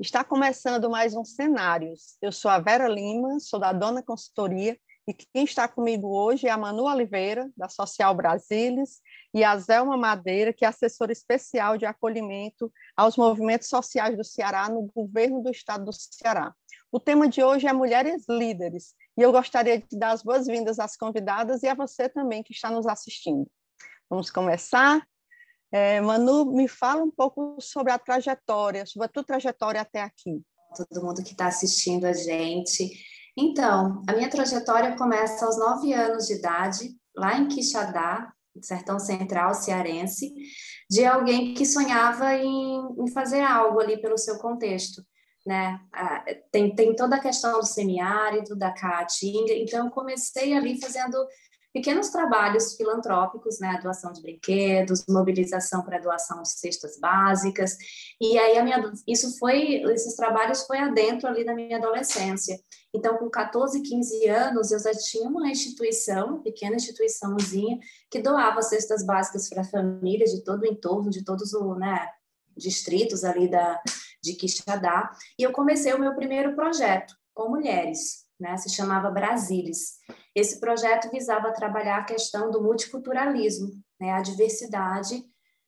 Está começando mais um Cenários. Eu sou a Vera Lima, sou da Dona Consultoria e quem está comigo hoje é a Manu Oliveira, da Social Brasilis, e a Zelma Madeira, que é assessora especial de acolhimento aos movimentos sociais do Ceará no governo do estado do Ceará. O tema de hoje é Mulheres Líderes, e eu gostaria de dar as boas-vindas às convidadas e a você também que está nos assistindo. Vamos começar? É, Manu, me fala um pouco sobre a trajetória, sobre a tua trajetória até aqui. Todo mundo que está assistindo a gente. Então, a minha trajetória começa aos nove anos de idade, lá em Quixadá, sertão central cearense, de alguém que sonhava em, em fazer algo ali pelo seu contexto. Né? Ah, tem, tem toda a questão do semiárido, da caatinga, então comecei ali fazendo pequenos trabalhos filantrópicos, né, doação de brinquedos, mobilização para doação de cestas básicas, e aí a minha, isso foi, esses trabalhos foi adentro ali da minha adolescência. Então, com 14, 15 anos, eu já tinha uma instituição, pequena instituiçãozinha, que doava cestas básicas para famílias de todo o entorno, de todos os né, distritos ali da, de Quixadá, e eu comecei o meu primeiro projeto com mulheres, né, se chamava Brasilis. Esse projeto visava trabalhar a questão do multiculturalismo, né, a diversidade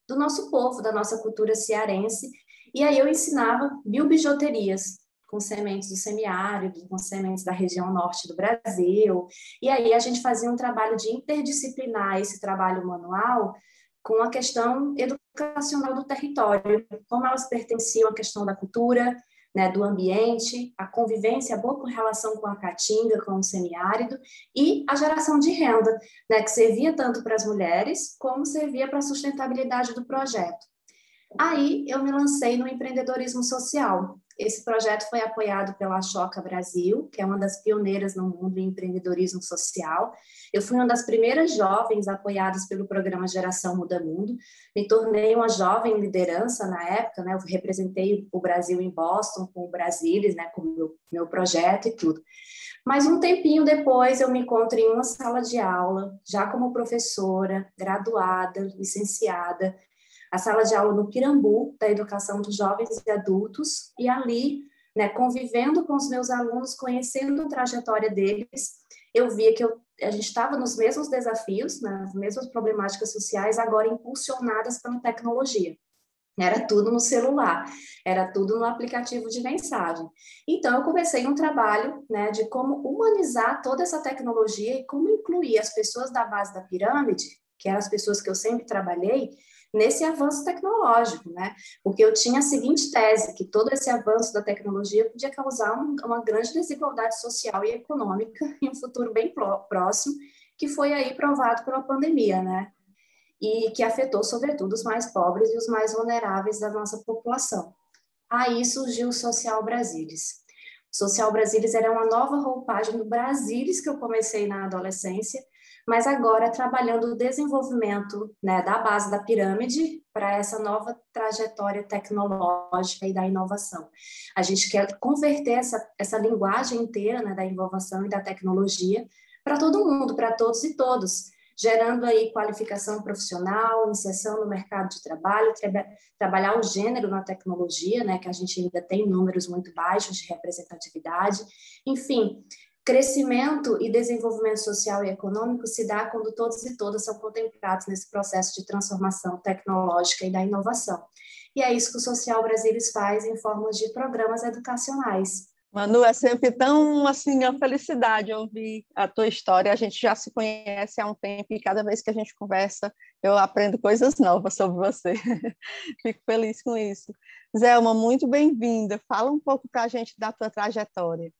do nosso povo, da nossa cultura cearense, e aí eu ensinava biobijuterias com sementes do semiárido, com sementes da região norte do Brasil, e aí a gente fazia um trabalho de interdisciplinar esse trabalho manual com a questão educacional do território, como elas pertenciam à questão da cultura, né, do ambiente, a convivência, a boa relação com a caatinga, com o semiárido, e a geração de renda, né, que servia tanto para as mulheres, como servia para a sustentabilidade do projeto. Aí eu me lancei no empreendedorismo social, esse projeto foi apoiado pela Choca Brasil, que é uma das pioneiras no mundo em empreendedorismo social. Eu fui uma das primeiras jovens apoiadas pelo programa Geração Muda Mundo. Me tornei uma jovem liderança na época, né? Eu representei o Brasil em Boston com o Brasilis, né? Com o meu, meu projeto e tudo. Mas um tempinho depois eu me encontro em uma sala de aula, já como professora, graduada, licenciada, a sala de aula no Pirambu, da educação dos jovens e adultos, e ali, né, convivendo com os meus alunos, conhecendo a trajetória deles, eu via que eu, a gente estava nos mesmos desafios, nas mesmas problemáticas sociais, agora impulsionadas pela tecnologia. Era tudo no celular, era tudo no aplicativo de mensagem. Então, eu comecei um trabalho né, de como humanizar toda essa tecnologia e como incluir as pessoas da base da pirâmide, que eram as pessoas que eu sempre trabalhei, nesse avanço tecnológico, né? Porque eu tinha a seguinte tese, que todo esse avanço da tecnologia podia causar um, uma grande desigualdade social e econômica em um futuro bem próximo, que foi aí provado pela pandemia, né? E que afetou, sobretudo, os mais pobres e os mais vulneráveis da nossa população. Aí surgiu o Social Brasilis. Social Brasilis era uma nova roupagem do Brasilis que eu comecei na adolescência, mas agora trabalhando o desenvolvimento né, da base da pirâmide para essa nova trajetória tecnológica e da inovação. A gente quer converter essa, essa linguagem inteira né, da inovação e da tecnologia para todo mundo, para todos e todos, gerando aí qualificação profissional, inserção no mercado de trabalho, tra trabalhar o gênero na tecnologia, né, que a gente ainda tem números muito baixos de representatividade, enfim, Crescimento e desenvolvimento social e econômico se dá quando todos e todas são contemplados nesse processo de transformação tecnológica e da inovação. E é isso que o Social Brasilis faz em formas de programas educacionais. Manu, é sempre tão assim uma felicidade ouvir a tua história. A gente já se conhece há um tempo e cada vez que a gente conversa, eu aprendo coisas novas sobre você. Fico feliz com isso. Zelma, muito bem-vinda. Fala um pouco para a gente da tua trajetória.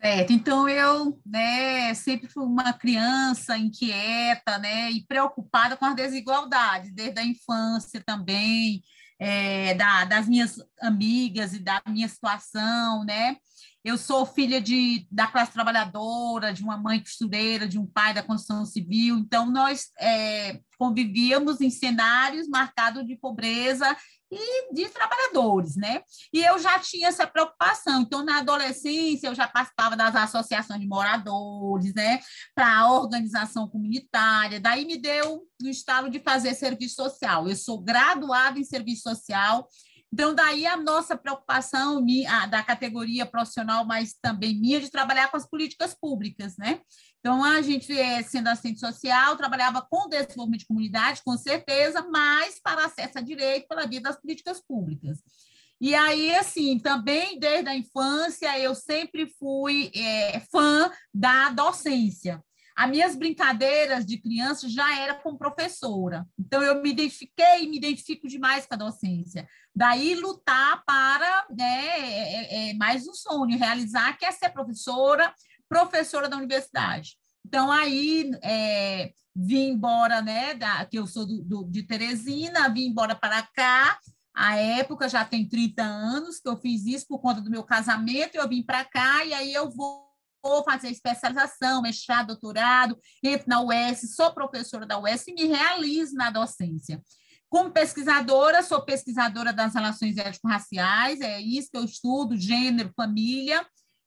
Certo, então eu né, sempre fui uma criança inquieta né, e preocupada com as desigualdades, desde a infância também, é, da, das minhas amigas e da minha situação, né? Eu sou filha de, da classe trabalhadora, de uma mãe costureira, de um pai da construção civil, então nós é, convivíamos em cenários marcados de pobreza e de trabalhadores, né? E eu já tinha essa preocupação. Então, na adolescência, eu já participava das associações de moradores, né? Para a organização comunitária. Daí me deu o estalo de fazer serviço social. Eu sou graduada em serviço social Então, daí a nossa preocupação da categoria profissional, mas também minha, de trabalhar com as políticas públicas, né? Então, a gente, é, sendo assistente social, trabalhava com desenvolvimento de comunidade, com certeza, mas para acesso a direito pela via das políticas públicas. E aí, assim, também desde a infância, eu sempre fui é, fã da docência. As minhas brincadeiras de criança já era com professora. Então, eu me identifiquei e me identifico demais com a docência. Daí, lutar para né, é, é, é mais um sonho, realizar, que é ser professora, professora da universidade. Então, aí, é, vim embora, né, da, que eu sou do, do, de Teresina, vim embora para cá, a época já tem 30 anos que eu fiz isso por conta do meu casamento, eu vim para cá e aí eu vou fazer especialização, mestrado, doutorado, entro na UES, sou professora da UES e me realizo na docência. Como pesquisadora, sou pesquisadora das relações étnico-raciais, é isso que eu estudo, gênero, família.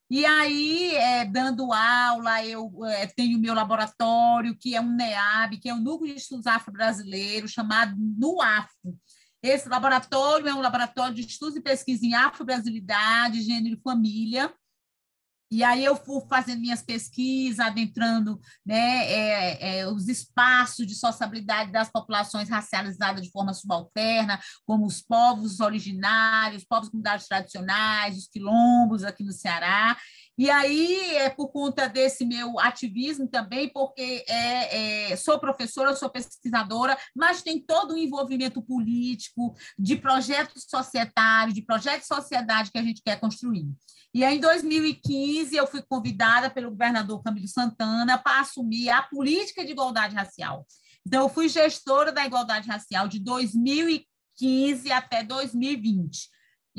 E aí, é, dando aula, eu é, tenho meu laboratório, que é um NEAB, que é um Núcleo de Estudos Afro-Brasileiros, chamado NUAFRO. Esse laboratório é um laboratório de estudos e pesquisa em afro-brasilidade, gênero e família, e aí eu fui fazendo minhas pesquisas, adentrando né, é, é, os espaços de sociabilidade das populações racializadas de forma subalterna, como os povos originários, povos comunidades tradicionais, os quilombos aqui no Ceará. E aí é por conta desse meu ativismo também, porque é, é, sou professora, sou pesquisadora, mas tem todo o um envolvimento político, de projetos societários, de projetos de sociedade que a gente quer construir. E aí, em 2015, eu fui convidada pelo governador Camilo Santana para assumir a política de igualdade racial. Então, eu fui gestora da igualdade racial de 2015 até 2020.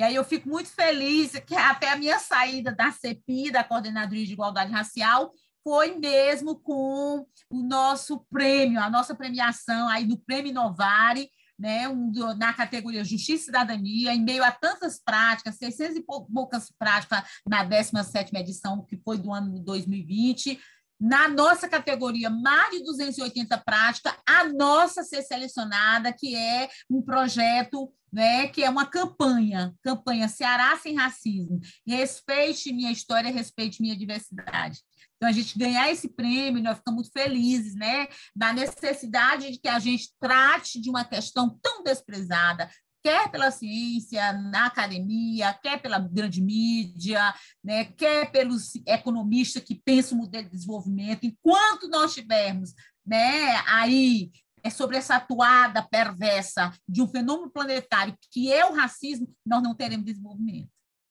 E aí eu fico muito feliz que até a minha saída da CEPI, da Coordenadoria de Igualdade Racial, foi mesmo com o nosso prêmio, a nossa premiação aí do Prêmio Novare, né, um, na categoria Justiça e Cidadania, em meio a tantas práticas, 600 e poucas práticas na 17ª edição, que foi do ano de 2020, na nossa categoria, mais de 280 práticas, a nossa ser selecionada, que é um projeto, né, que é uma campanha, campanha Ceará sem racismo. Respeite minha história, respeite minha diversidade. Então, a gente ganhar esse prêmio, nós ficamos muito felizes, né? Da necessidade de que a gente trate de uma questão tão desprezada, quer pela ciência, na academia, quer pela grande mídia, né, quer pelos economistas que pensam o modelo de desenvolvimento, enquanto nós tivermos né, aí é sobre essa atuada perversa de um fenômeno planetário que é o racismo, nós não teremos desenvolvimento.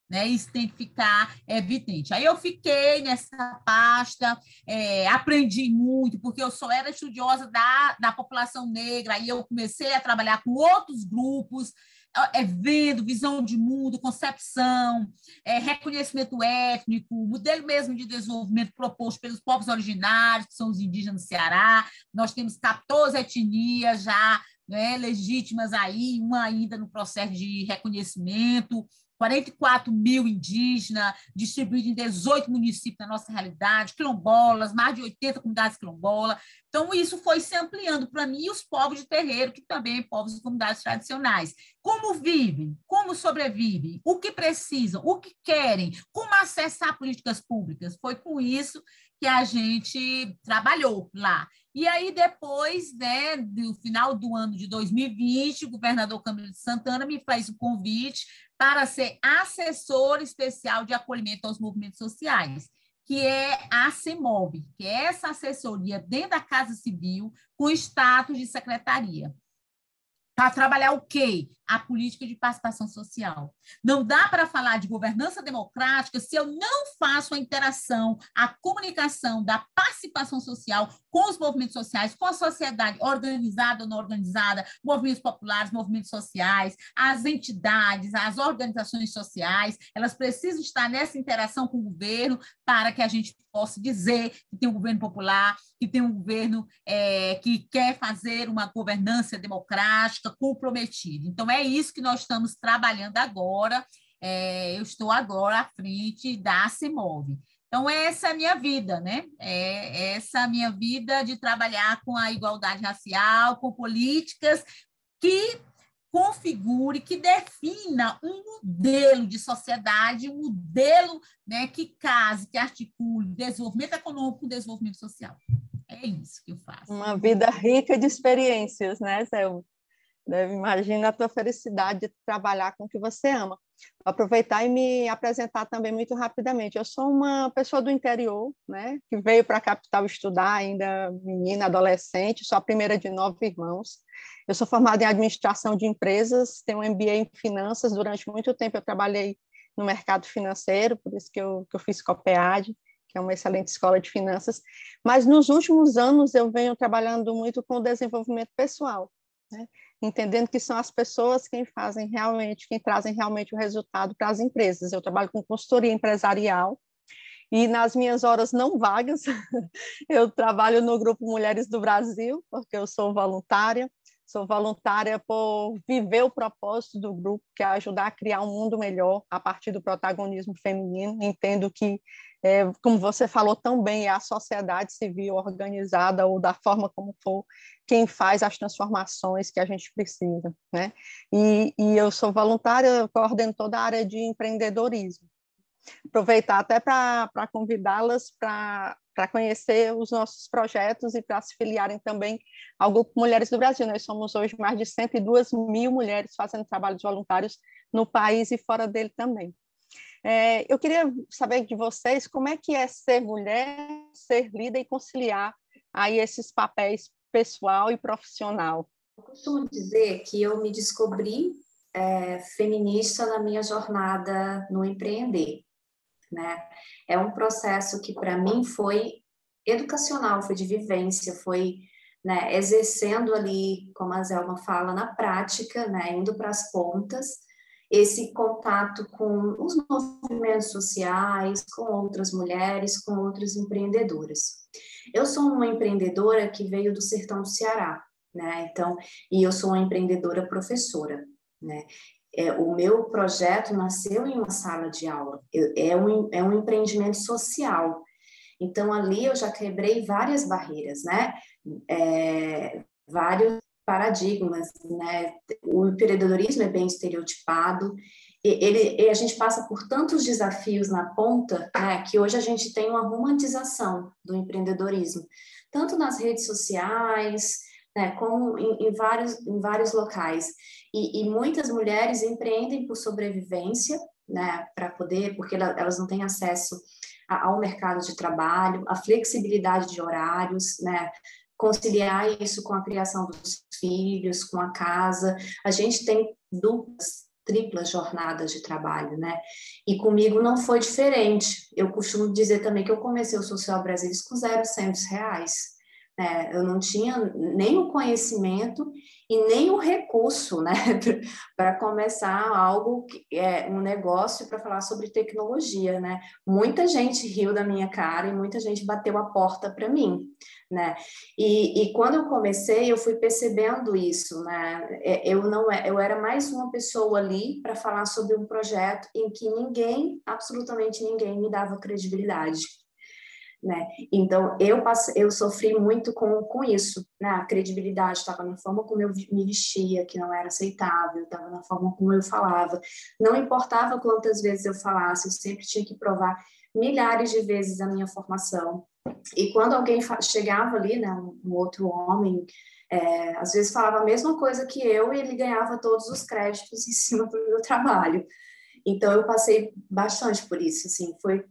Né? Isso tem que ficar evidente. Aí eu fiquei nessa pasta, é, aprendi muito, porque eu só era estudiosa da, da população negra, aí eu comecei a trabalhar com outros grupos, é, vendo visão de mundo, concepção, é, reconhecimento étnico, modelo mesmo de desenvolvimento proposto pelos povos originários, que são os indígenas do Ceará. Nós temos 14 etnias já né, legítimas aí, uma ainda no processo de reconhecimento. 44 mil indígenas, distribuídos em 18 municípios na nossa realidade, quilombolas, mais de 80 comunidades quilombolas. Então, isso foi se ampliando para mim e os povos de terreiro, que também são povos de comunidades tradicionais. Como vivem, como sobrevivem, o que precisam, o que querem, como acessar políticas públicas. Foi com isso que a gente trabalhou lá. E aí, depois, né, do final do ano de 2020, o governador Camilo de Santana me fez o convite para ser assessor especial de acolhimento aos movimentos sociais, que é a CEMOV, que é essa assessoria dentro da Casa Civil com status de secretaria. Para trabalhar o quê? A política de participação social. Não dá para falar de governança democrática se eu não faço a interação, a comunicação da participação social com os movimentos sociais, com a sociedade organizada ou não organizada, movimentos populares, movimentos sociais, as entidades, as organizações sociais, elas precisam estar nessa interação com o governo para que a gente possa dizer que tem um governo popular, que tem um governo é, que quer fazer uma governança democrática comprometida. Então, é isso que nós estamos trabalhando agora. É, eu estou agora à frente da CEMOV. Então, essa é a minha vida, né? É essa a minha vida de trabalhar com a igualdade racial, com políticas que configure, que defina um modelo de sociedade, um modelo né, que case, que articule desenvolvimento econômico com desenvolvimento social. É isso que eu faço. Uma vida rica de experiências, né, Zé? Imagina a tua felicidade de trabalhar com o que você ama. Vou aproveitar e me apresentar também muito rapidamente. Eu sou uma pessoa do interior, né, que veio para a capital estudar, ainda menina, adolescente, sou a primeira de nove irmãos. Eu sou formada em administração de empresas, tenho um MBA em finanças. Durante muito tempo eu trabalhei no mercado financeiro, por isso que eu, que eu fiz COPEAD, que é uma excelente escola de finanças. Mas nos últimos anos eu venho trabalhando muito com desenvolvimento pessoal. Né? entendendo que são as pessoas quem fazem realmente, quem trazem realmente o resultado para as empresas. Eu trabalho com consultoria empresarial e nas minhas horas não vagas, eu trabalho no Grupo Mulheres do Brasil, porque eu sou voluntária, sou voluntária por viver o propósito do grupo, que é ajudar a criar um mundo melhor a partir do protagonismo feminino. Entendo que é, como você falou tão bem, é a sociedade civil organizada ou da forma como for quem faz as transformações que a gente precisa, né? E, e eu sou voluntária, coordeno toda a área de empreendedorismo. Aproveitar até para convidá-las para conhecer os nossos projetos e para se filiarem também ao Grupo Mulheres do Brasil. Nós somos hoje mais de 102 mil mulheres fazendo trabalhos voluntários no país e fora dele também. É, eu queria saber de vocês como é que é ser mulher, ser líder e conciliar aí esses papéis pessoal e profissional. Eu costumo dizer que eu me descobri é, feminista na minha jornada no empreender, né? É um processo que para mim foi educacional, foi de vivência, foi né, exercendo ali, como a Zelma fala, na prática, né, indo para as pontas esse contato com os movimentos sociais, com outras mulheres, com outras empreendedoras. Eu sou uma empreendedora que veio do sertão do Ceará, né? Então, e eu sou uma empreendedora professora, né? É, o meu projeto nasceu em uma sala de aula, eu, é, um, é um empreendimento social. Então, ali eu já quebrei várias barreiras, né? É, vários paradigmas, né? O empreendedorismo é bem estereotipado, ele, a gente passa por tantos desafios na ponta, né, que hoje a gente tem uma romantização do empreendedorismo, tanto nas redes sociais, né, como em, em vários, em vários locais. E, e, muitas mulheres empreendem por sobrevivência, né, para poder, porque elas não têm acesso ao mercado de trabalho, a flexibilidade de horários, né, conciliar isso com a criação dos filhos, com a casa. A gente tem duplas, triplas jornadas de trabalho, né? E comigo não foi diferente. Eu costumo dizer também que eu comecei o Social Brasil com zero reais. Né? Eu não tinha nem o conhecimento e nem o recurso, né, para começar algo, é, um negócio para falar sobre tecnologia, né? Muita gente riu da minha cara e muita gente bateu a porta para mim, né? E, e, quando eu comecei, eu fui percebendo isso, né? É, eu não, é, eu era mais uma pessoa ali para falar sobre um projeto em que ninguém, absolutamente ninguém, me dava credibilidade né? Então, eu, passei, eu sofri muito com, com isso, né? A credibilidade estava na forma como eu me vestia, que não era aceitável, estava na forma como eu falava. Não importava quantas vezes eu falasse, eu sempre tinha que provar milhares de vezes a minha formação. E quando alguém chegava ali, né, um outro homem, é, às vezes falava a mesma coisa que eu e ele ganhava todos os créditos em cima do meu trabalho. Então eu passei bastante por isso, assim, foi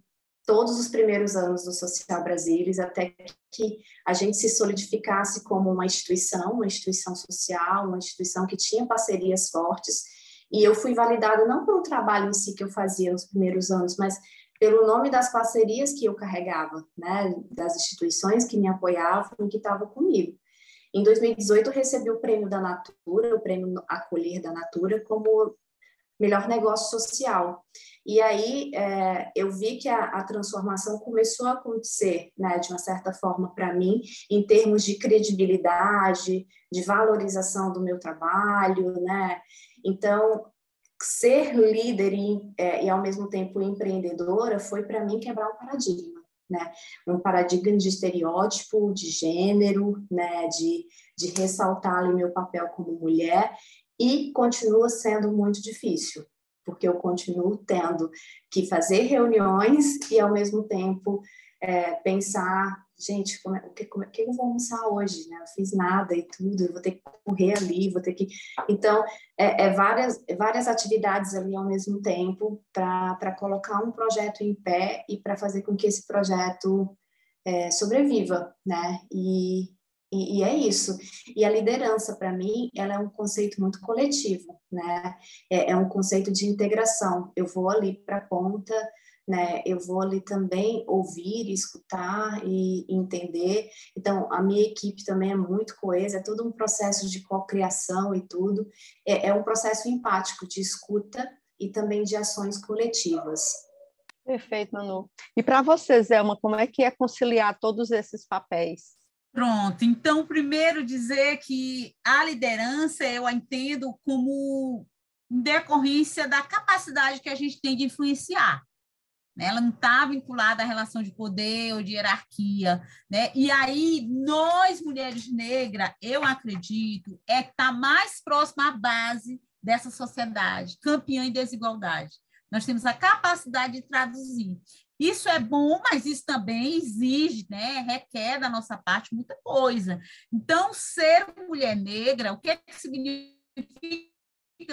todos os primeiros anos do Social Brasilis, até que a gente se solidificasse como uma instituição, uma instituição social, uma instituição que tinha parcerias fortes. E eu fui validada não pelo trabalho em si que eu fazia nos primeiros anos, mas pelo nome das parcerias que eu carregava, né, das instituições que me apoiavam e que estavam comigo. Em 2018, eu recebi o prêmio da Natura, o prêmio Acolher da Natura, como melhor negócio social. E aí é, eu vi que a, a, transformação começou a acontecer, né, de uma certa forma, para mim, em termos de credibilidade, de valorização do meu trabalho, né? Então, ser líder e, é, e ao mesmo tempo empreendedora foi para mim quebrar um paradigma. Né? Um paradigma de estereótipo, de gênero, né? de, de ressaltar ali meu papel como mulher e continua sendo muito difícil, porque eu continuo tendo que fazer reuniões e, ao mesmo tempo, é, pensar, gente, como é, o que, como é, que eu vou almoçar hoje? Né? Eu fiz nada e tudo, eu vou ter que correr ali, vou ter que... Então, é, é várias, várias atividades ali ao mesmo tempo para colocar um projeto em pé e para fazer com que esse projeto é, sobreviva, né? E, e, e, é isso. E a liderança, para mim, ela é um conceito muito coletivo, né? É, é um conceito de integração. Eu vou ali para a ponta, né? Eu vou ali também ouvir, escutar e entender. Então, a minha equipe também é muito coesa, é todo um processo de cocriação e tudo. É, é um processo empático de escuta e também de ações coletivas. Perfeito, Manu. E para você, Zelma, como é que é conciliar todos esses papéis? Pronto, então, primeiro dizer que a liderança eu a entendo como decorrência da capacidade que a gente tem de influenciar. Né? Ela não está vinculada à relação de poder ou de hierarquia. Né? E aí, nós, mulheres negras, eu acredito, é estar tá mais próxima à base dessa sociedade, campeã em desigualdade. Nós temos a capacidade de traduzir. Isso é bom, mas isso também exige, né, requer da nossa parte muita coisa. Então, ser mulher negra, o que, é que significa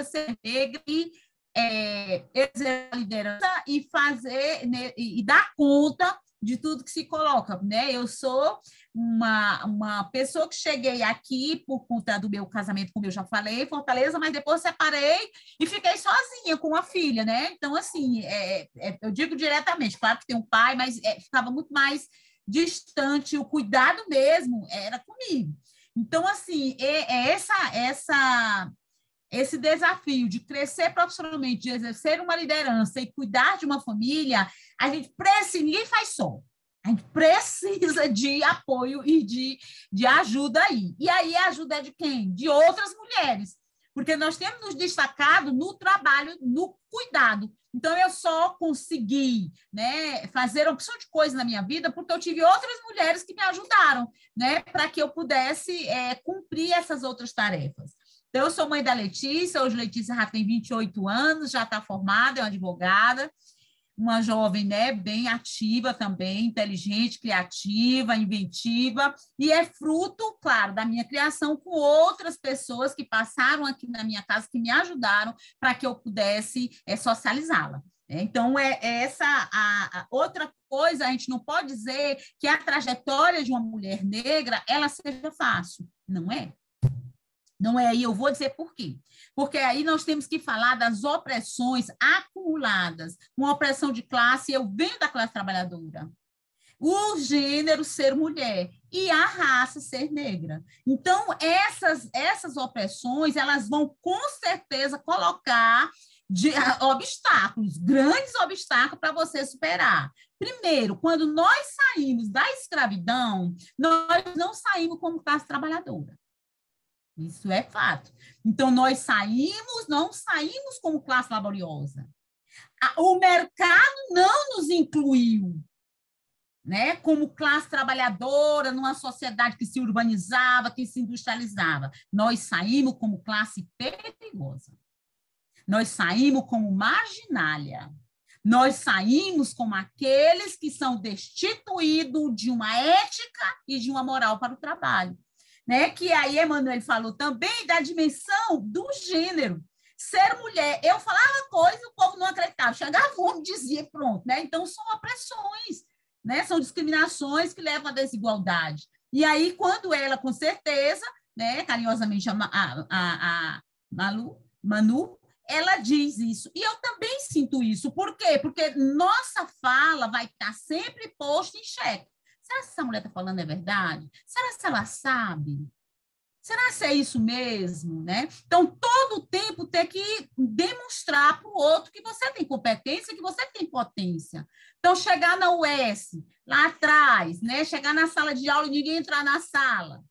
ser negra e é, exercer a liderança e fazer né, e, dar conta de tudo que se coloca, né? Eu sou uma, uma pessoa que cheguei aqui por conta do meu casamento, como eu já falei, Fortaleza, mas depois separei e fiquei sozinha com a filha, né? Então, assim, é, é, eu digo diretamente, claro que tem um pai, mas é, ficava muito mais distante, o cuidado mesmo era comigo. Então, assim, é, é essa, essa esse desafio de crescer profissionalmente, de exercer uma liderança e cuidar de uma família, a gente precisa, ninguém faz só. A gente precisa de apoio e de, de ajuda aí. E aí a ajuda é de quem? De outras mulheres. Porque nós temos nos destacado no trabalho, no cuidado. Então, eu só consegui né, fazer opção de coisa na minha vida porque eu tive outras mulheres que me ajudaram né, para que eu pudesse é, cumprir essas outras tarefas. Então, eu sou mãe da Letícia, hoje Letícia já tem 28 anos, já está formada, é uma advogada, uma jovem né, bem ativa também, inteligente, criativa, inventiva, e é fruto, claro, da minha criação com outras pessoas que passaram aqui na minha casa, que me ajudaram para que eu pudesse é, socializá-la. Então, é, é essa a, a, outra coisa, a gente não pode dizer que a trajetória de uma mulher negra ela seja fácil. Não é. Não é aí, eu vou dizer por quê. Porque aí nós temos que falar das opressões acumuladas. Uma opressão de classe, eu venho da classe trabalhadora. O gênero ser mulher e a raça ser negra. Então, essas, essas opressões, elas vão com certeza colocar de, obstáculos, grandes obstáculos para você superar. Primeiro, quando nós saímos da escravidão, nós não saímos como classe trabalhadora. Isso é fato. Então, nós saímos, não saímos como classe laboriosa. O mercado não nos incluiu né, como classe trabalhadora numa sociedade que se urbanizava, que se industrializava. Nós saímos como classe perigosa. Nós saímos como marginália. Nós saímos como aqueles que são destituídos de uma ética e de uma moral para o trabalho né? Que aí Emmanuel falou também da dimensão do gênero. Ser mulher, eu falava coisa o povo não acreditava. Chegava um dizia pronto, né? Então são opressões, né? São discriminações que levam à desigualdade. E aí quando ela, com certeza, né, carinhosamente a, a, a, a Malu, Manu, ela diz isso. E eu também sinto isso. Por quê? Porque nossa fala vai estar sempre posta em xeque. Será que essa mulher está falando é verdade? Será que ela sabe? Será que é isso mesmo, né? Então, todo o tempo ter que demonstrar para o outro que você tem competência, que você tem potência. Então, chegar na US, lá atrás, né? Chegar na sala de aula e ninguém entrar na sala.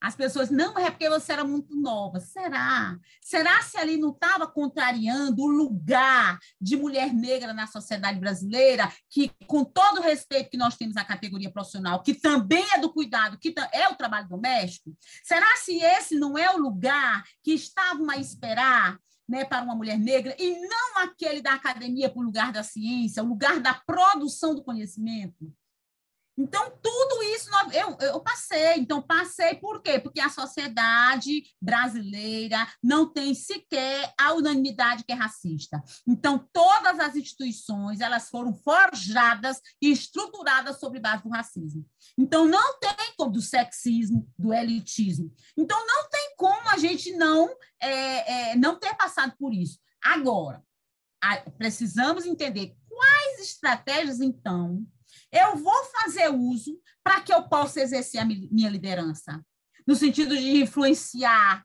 As pessoas, não, é porque você era muito nova. Será? Será se ali não estava contrariando o lugar de mulher negra na sociedade brasileira, que, com todo o respeito que nós temos à categoria profissional, que também é do cuidado, que é o trabalho doméstico? Será se esse não é o lugar que estavam a esperar né, para uma mulher negra, e não aquele da academia para o lugar da ciência, o lugar da produção do conhecimento? Então, tudo isso eu, eu passei. Então, passei por quê? Porque a sociedade brasileira não tem sequer a unanimidade que é racista. Então, todas as instituições elas foram forjadas e estruturadas sobre base do racismo. Então, não tem como do sexismo, do elitismo. Então, não tem como a gente não, é, é, não ter passado por isso. Agora, precisamos entender quais estratégias, então, eu vou fazer uso para que eu possa exercer a minha liderança, no sentido de influenciar,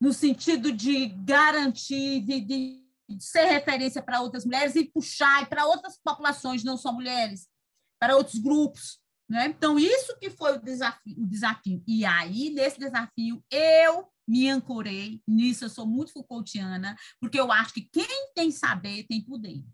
no sentido de garantir, de, de ser referência para outras mulheres e puxar para outras populações, não só mulheres, para outros grupos. Né? Então, isso que foi o desafio, o desafio. E aí, nesse desafio, eu me ancorei nisso, eu sou muito Foucaultiana, porque eu acho que quem tem saber tem poder.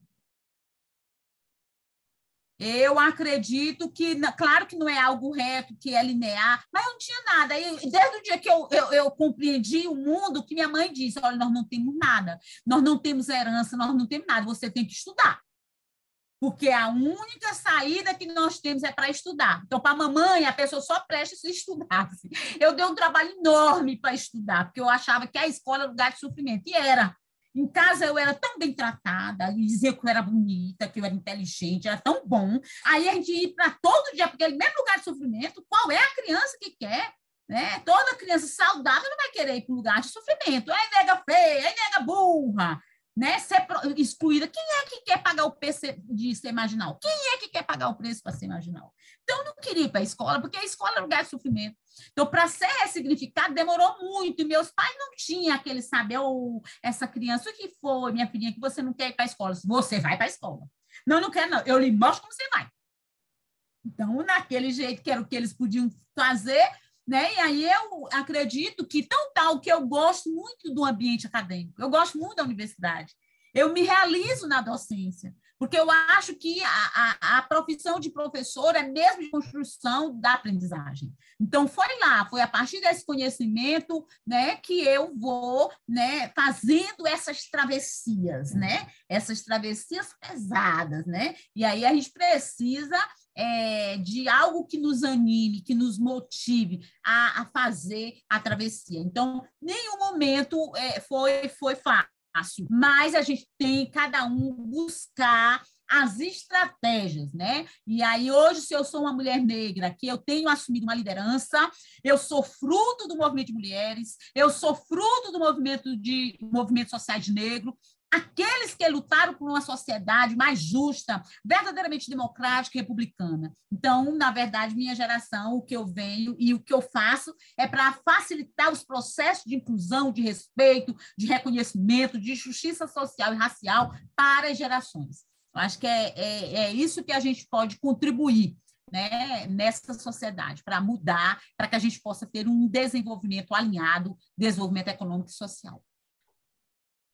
Eu acredito que, claro que não é algo reto, que é linear, mas eu não tinha nada. E desde o dia que eu, eu, eu, compreendi o mundo, que minha mãe disse: olha, nós não temos nada, nós não temos herança, nós não temos nada, você tem que estudar. Porque a única saída que nós temos é para estudar. Então, para a mamãe, a pessoa só presta se estudasse. Eu dei um trabalho enorme para estudar, porque eu achava que a escola era lugar de sofrimento. E era. Em casa eu era tão bem tratada, dizia que eu era bonita, que eu era inteligente, era tão bom. Aí a gente ia para todo dia, porque aquele mesmo lugar de sofrimento, qual é a criança que quer? Né? Toda criança saudável não vai querer ir para um lugar de sofrimento. É nega feia, é nega burra, né? ser excluída. Quem é que quer pagar o preço de ser marginal? Quem é que quer pagar o preço para ser marginal? Então, não queria ir para a escola, porque a escola é lugar de sofrimento. Então, para ser ressignificado, demorou muito. E meus pais não tinham aquele saber, oh, essa criança, o que foi, minha filhinha, que você não quer ir para a escola? Você vai para a escola. Não, não quero, não. Eu lhe mostro como você vai. Então, naquele jeito que era o que eles podiam fazer, né? E aí eu acredito que tão tal que eu gosto muito do ambiente acadêmico, eu gosto muito da universidade. Eu me realizo na docência porque eu acho que a, a, a, profissão de professor é mesmo de construção da aprendizagem. Então, foi lá, foi a partir desse conhecimento né, que eu vou né, fazendo essas travessias, né? essas travessias pesadas. Né? E aí a gente precisa é, de algo que nos anime, que nos motive a, a fazer a travessia. Então, nenhum momento é, foi, foi fácil mas a gente tem cada um buscar as estratégias, né? E aí, hoje, se eu sou uma mulher negra, que eu tenho assumido uma liderança, eu sou fruto do movimento de mulheres, eu sou fruto do movimento de movimento sociais negro, aqueles que lutaram por uma sociedade mais justa, verdadeiramente democrática e republicana. Então, na verdade, minha geração, o que eu venho e o que eu faço é para facilitar os processos de inclusão, de respeito, de reconhecimento, de justiça social e racial para as gerações. Eu acho que é, é, é isso que a gente pode contribuir né, nessa sociedade, para mudar, para que a gente possa ter um desenvolvimento alinhado, desenvolvimento econômico e social.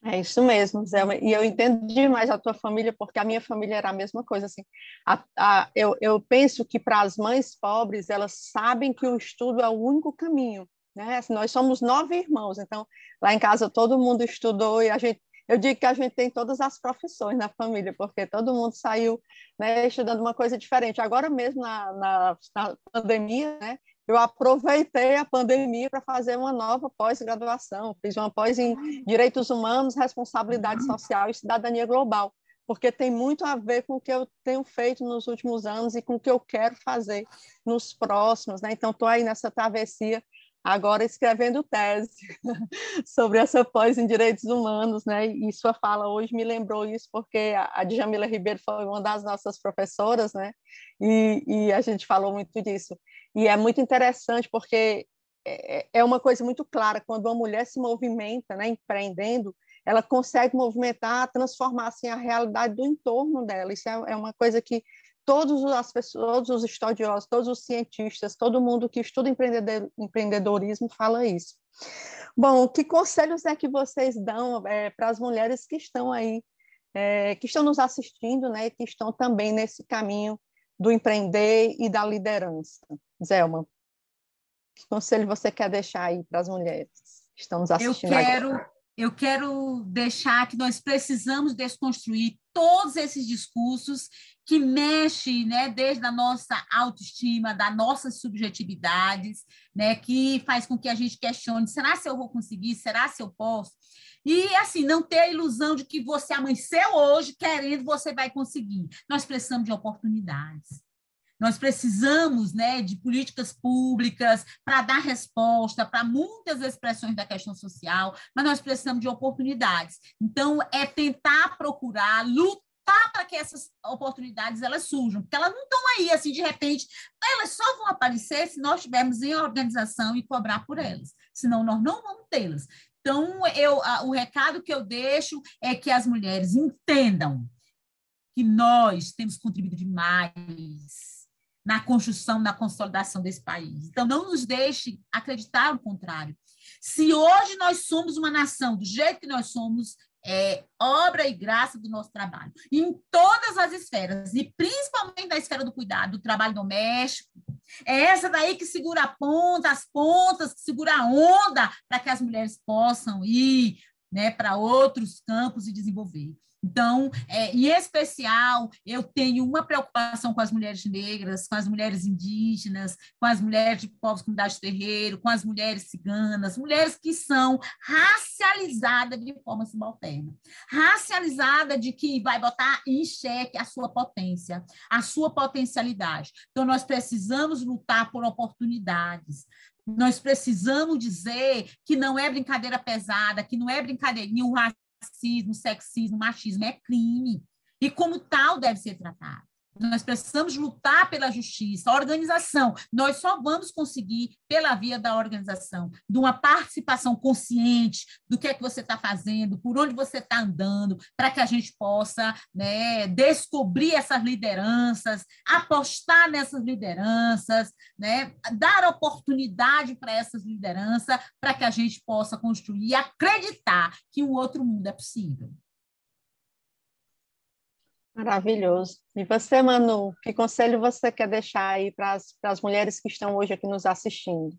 É isso mesmo, Zé. E eu entendo demais a tua família, porque a minha família era a mesma coisa. Assim. A, a, eu, eu penso que para as mães pobres, elas sabem que o estudo é o único caminho. Né? Assim, nós somos nove irmãos, então lá em casa todo mundo estudou e a gente eu digo que a gente tem todas as profissões na família, porque todo mundo saiu né, estudando uma coisa diferente. Agora mesmo, na, na, na pandemia, né, eu aproveitei a pandemia para fazer uma nova pós-graduação. Fiz uma pós em Direitos Humanos, Responsabilidade Social e Cidadania Global, porque tem muito a ver com o que eu tenho feito nos últimos anos e com o que eu quero fazer nos próximos. Né? Então, estou aí nessa travessia agora escrevendo tese sobre essa pós em direitos humanos, né? E sua fala hoje me lembrou isso porque a Djamila Ribeiro foi uma das nossas professoras, né? E, e a gente falou muito disso. E é muito interessante porque é, é uma coisa muito clara quando uma mulher se movimenta, né? Empreendendo, ela consegue movimentar, transformar assim a realidade do entorno dela. Isso é, é uma coisa que todos as pessoas, todos os estudiosos, todos os cientistas, todo mundo que estuda empreendedorismo fala isso. Bom, que conselhos é que vocês dão é, para as mulheres que estão aí, é, que estão nos assistindo, né, que estão também nesse caminho do empreender e da liderança? Zelma, que conselho você quer deixar aí para as mulheres que estão nos assistindo? Eu quero, agora? eu quero deixar que nós precisamos desconstruir todos esses discursos que mexem, né, desde a nossa autoestima, das nossas subjetividades, né, que faz com que a gente questione, será se eu vou conseguir? Será se eu posso? E assim, não ter a ilusão de que você amanheceu hoje querendo, você vai conseguir. Nós precisamos de oportunidades. Nós precisamos né, de políticas públicas para dar resposta para muitas expressões da questão social, mas nós precisamos de oportunidades. Então, é tentar procurar, lutar para que essas oportunidades elas surjam, porque elas não estão aí assim de repente, elas só vão aparecer se nós estivermos em organização e cobrar por elas, senão nós não vamos tê-las. Então, eu, a, o recado que eu deixo é que as mulheres entendam que nós temos contribuído demais na construção, na consolidação desse país. Então, não nos deixe acreditar o contrário. Se hoje nós somos uma nação do jeito que nós somos, é obra e graça do nosso trabalho, em todas as esferas, e principalmente na esfera do cuidado, do trabalho doméstico. É essa daí que segura a ponta, as pontas, que segura a onda para que as mulheres possam ir né, para outros campos e desenvolver. Então, é, em especial, eu tenho uma preocupação com as mulheres negras, com as mulheres indígenas, com as mulheres de povos comunidades de terreiro, com as mulheres ciganas, mulheres que são racializadas de forma subalterna. Racializada de que vai botar em xeque a sua potência, a sua potencialidade. Então, nós precisamos lutar por oportunidades. Nós precisamos dizer que não é brincadeira pesada, que não é brincadeirinha o racismo, sexismo, machismo é crime. E como tal deve ser tratado. Nós precisamos lutar pela justiça. Organização, nós só vamos conseguir pela via da organização, de uma participação consciente do que é que você está fazendo, por onde você está andando, para que a gente possa né, descobrir essas lideranças, apostar nessas lideranças, né, dar oportunidade para essas lideranças, para que a gente possa construir e acreditar que um outro mundo é possível. Maravilhoso. E você, Manu, que conselho você quer deixar aí para as mulheres que estão hoje aqui nos assistindo?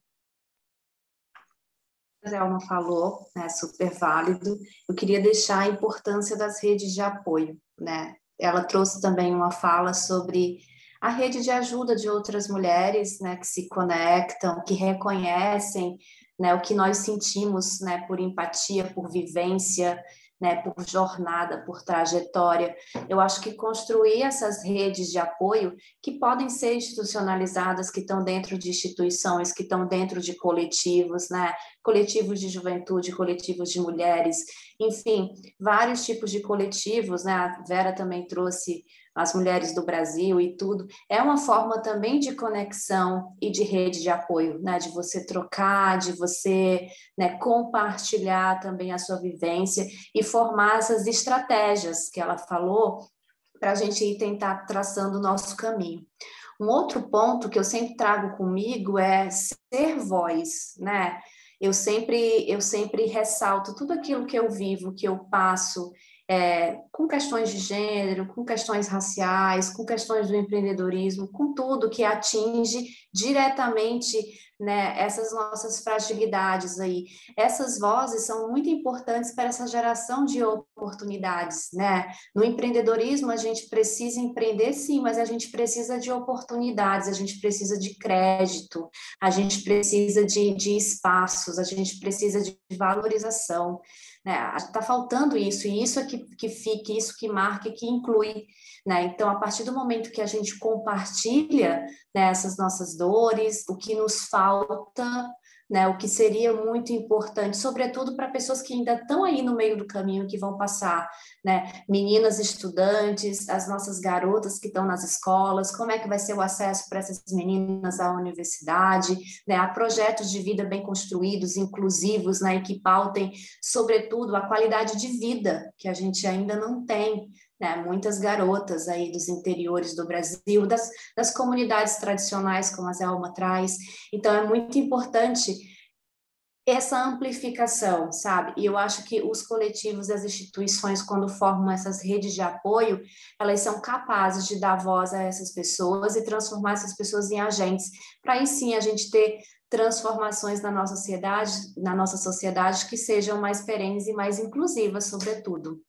A Elma falou, né, super válido. Eu queria deixar a importância das redes de apoio, né? Ela trouxe também uma fala sobre a rede de ajuda de outras mulheres, né, que se conectam, que reconhecem, né, o que nós sentimos, né, por empatia, por vivência, né, por jornada, por trajetória. Eu acho que construir essas redes de apoio que podem ser institucionalizadas, que estão dentro de instituições, que estão dentro de coletivos, né, coletivos de juventude, coletivos de mulheres, enfim, vários tipos de coletivos, né? A Vera também trouxe as mulheres do Brasil e tudo, é uma forma também de conexão e de rede de apoio, né? De você trocar, de você né, compartilhar também a sua vivência e formar essas estratégias que ela falou para a gente ir tentar traçando o nosso caminho. Um outro ponto que eu sempre trago comigo é ser voz, né? Eu sempre, eu sempre ressalto tudo aquilo que eu vivo, que eu passo, é, com questões de gênero, com questões raciais, com questões do empreendedorismo, com tudo que atinge diretamente né, essas nossas fragilidades aí. Essas vozes são muito importantes para essa geração de oportunidades, né? No empreendedorismo a gente precisa empreender sim, mas a gente precisa de oportunidades, a gente precisa de crédito, a gente precisa de, de espaços, a gente precisa de valorização. Né? Está faltando isso, e isso é que, que fique, isso que marque, que inclui. Né? Então, a partir do momento que a gente compartilha né, essas nossas dores, o que nos falta, né, o que seria muito importante, sobretudo para pessoas que ainda estão aí no meio do caminho, que vão passar, né, meninas estudantes, as nossas garotas que estão nas escolas, como é que vai ser o acesso para essas meninas à universidade, né, a projetos de vida bem construídos, inclusivos, né, e que pautem, sobretudo, a qualidade de vida que a gente ainda não tem, né, muitas garotas aí dos interiores do Brasil, das, das comunidades tradicionais, como a Zelma traz. Então, é muito importante essa amplificação, sabe? E eu acho que os coletivos as instituições, quando formam essas redes de apoio, elas são capazes de dar voz a essas pessoas e transformar essas pessoas em agentes, para aí sim a gente ter transformações na nossa sociedade, na nossa sociedade que sejam mais perenes e mais inclusivas, sobretudo.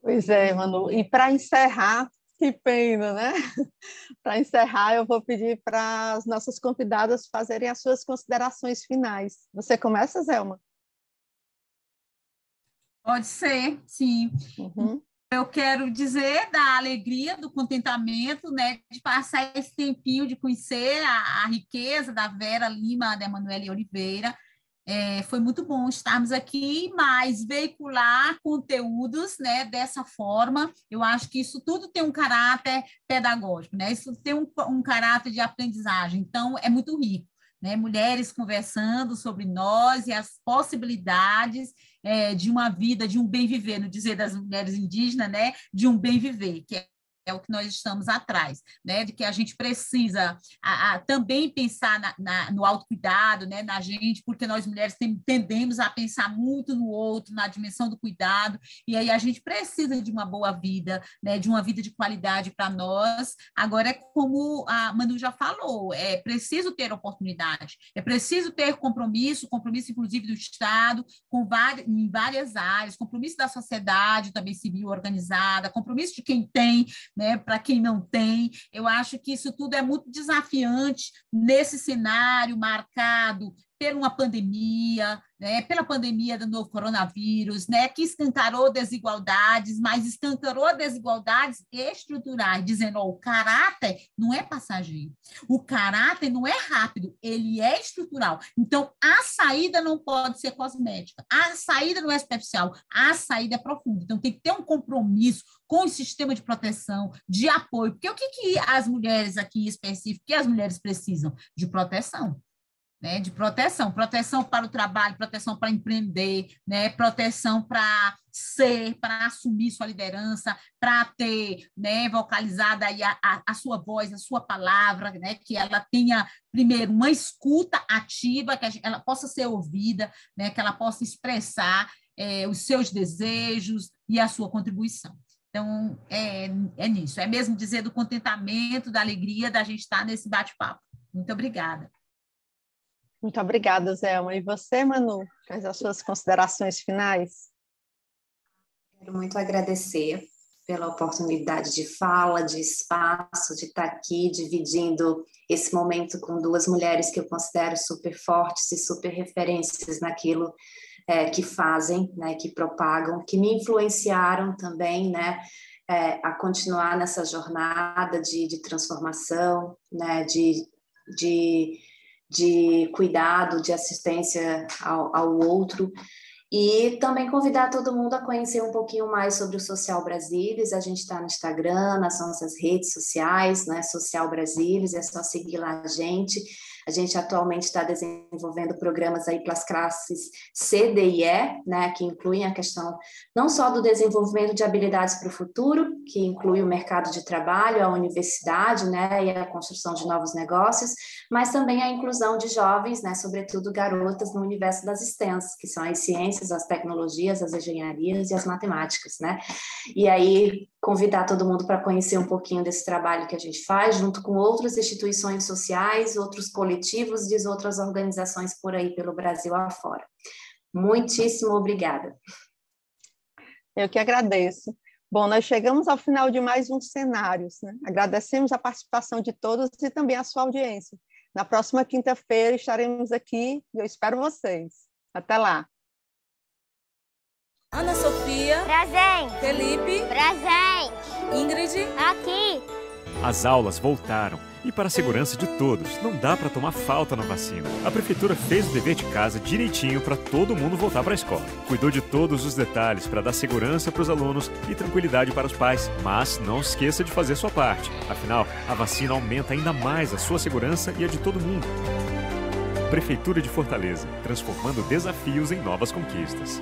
Pois é, Manu. E para encerrar, que pena, né? para encerrar, eu vou pedir para as nossas convidadas fazerem as suas considerações finais. Você começa, Zelma? Pode ser, sim. Uhum. Eu quero dizer da alegria, do contentamento, né, de passar esse tempinho de conhecer a, a riqueza da Vera Lima, da Emanuele Oliveira, é, foi muito bom estarmos aqui, mas veicular conteúdos né, dessa forma, eu acho que isso tudo tem um caráter pedagógico, né? isso tem um, um caráter de aprendizagem, então é muito rico. Né? Mulheres conversando sobre nós e as possibilidades é, de uma vida, de um bem viver, no dizer das mulheres indígenas, né? de um bem viver, que é o que nós estamos atrás, né? De que a gente precisa a, a, também pensar na, na, no autocuidado, né? Na gente, porque nós mulheres tem, tendemos a pensar muito no outro, na dimensão do cuidado, e aí a gente precisa de uma boa vida, né? De uma vida de qualidade para nós. Agora é como a Manu já falou, é preciso ter oportunidade, é preciso ter compromisso, compromisso inclusive do Estado, com várias, em várias áreas, compromisso da sociedade também civil organizada, compromisso de quem tem né, para quem não tem. Eu acho que isso tudo é muito desafiante nesse cenário marcado por uma pandemia, né, pela pandemia do novo coronavírus, né, que escancarou desigualdades, mas escancarou desigualdades estruturais, dizendo oh, o caráter não é passageiro, o caráter não é rápido, ele é estrutural. Então, a saída não pode ser cosmética, a saída não é superficial, a saída é profunda. Então, tem que ter um compromisso com o sistema de proteção, de apoio, porque o que, que as mulheres aqui em específico, que as mulheres precisam? De proteção né, de proteção, proteção para o trabalho, proteção para empreender, né, proteção para ser, para assumir sua liderança, para ter né, vocalizada a, a, a, sua voz, a sua palavra, né, que ela tenha, primeiro, uma escuta ativa, que gente, ela possa ser ouvida, né, que ela possa expressar é, os seus desejos e a sua contribuição. Então, é, é nisso, é mesmo dizer do contentamento, da alegria da gente estar nesse bate-papo. Muito obrigada. Muito obrigada, Zelma. E você, Manu, faz as suas considerações finais? Quero muito agradecer pela oportunidade de fala, de espaço, de estar aqui dividindo esse momento com duas mulheres que eu considero super fortes e super referências naquilo é, que fazem, né, que propagam, que me influenciaram também, né, é, a continuar nessa jornada de, de transformação, né, de, de de cuidado, de assistência ao, ao outro. E também convidar todo mundo a conhecer um pouquinho mais sobre o Social Brasilis. A gente está no Instagram, nas nossas redes sociais, né? Social Brasilis, é só seguir lá a gente. A gente atualmente está desenvolvendo programas aí para as classes C, D e E, né, que incluem a questão não só do desenvolvimento de habilidades para o futuro, que inclui o mercado de trabalho, a universidade, né, e a construção de novos negócios, mas também a inclusão de jovens, né, sobretudo garotas no universo das STEMs, que são as ciências, as tecnologias, as engenharias e as matemáticas, né? E aí convidar todo mundo para conhecer um pouquinho desse trabalho que a gente faz, junto com outras instituições sociais, outros coletivos e outras organizações por aí pelo Brasil afora. Muitíssimo obrigada. Eu que agradeço. Bom, nós chegamos ao final de mais um Cenários. Né? Agradecemos a participação de todos e também a sua audiência. Na próxima quinta-feira estaremos aqui e eu espero vocês. Até lá! Ana Sofia. Presente. Felipe. Presente. Ingrid. Aqui. As aulas voltaram e para a segurança de todos, não dá para tomar falta na vacina. A prefeitura fez o dever de casa direitinho para todo mundo voltar para a escola. Cuidou de todos os detalhes para dar segurança para os alunos e tranquilidade para os pais, mas não esqueça de fazer sua parte. Afinal, a vacina aumenta ainda mais a sua segurança e a de todo mundo. Prefeitura de Fortaleza, transformando desafios em novas conquistas.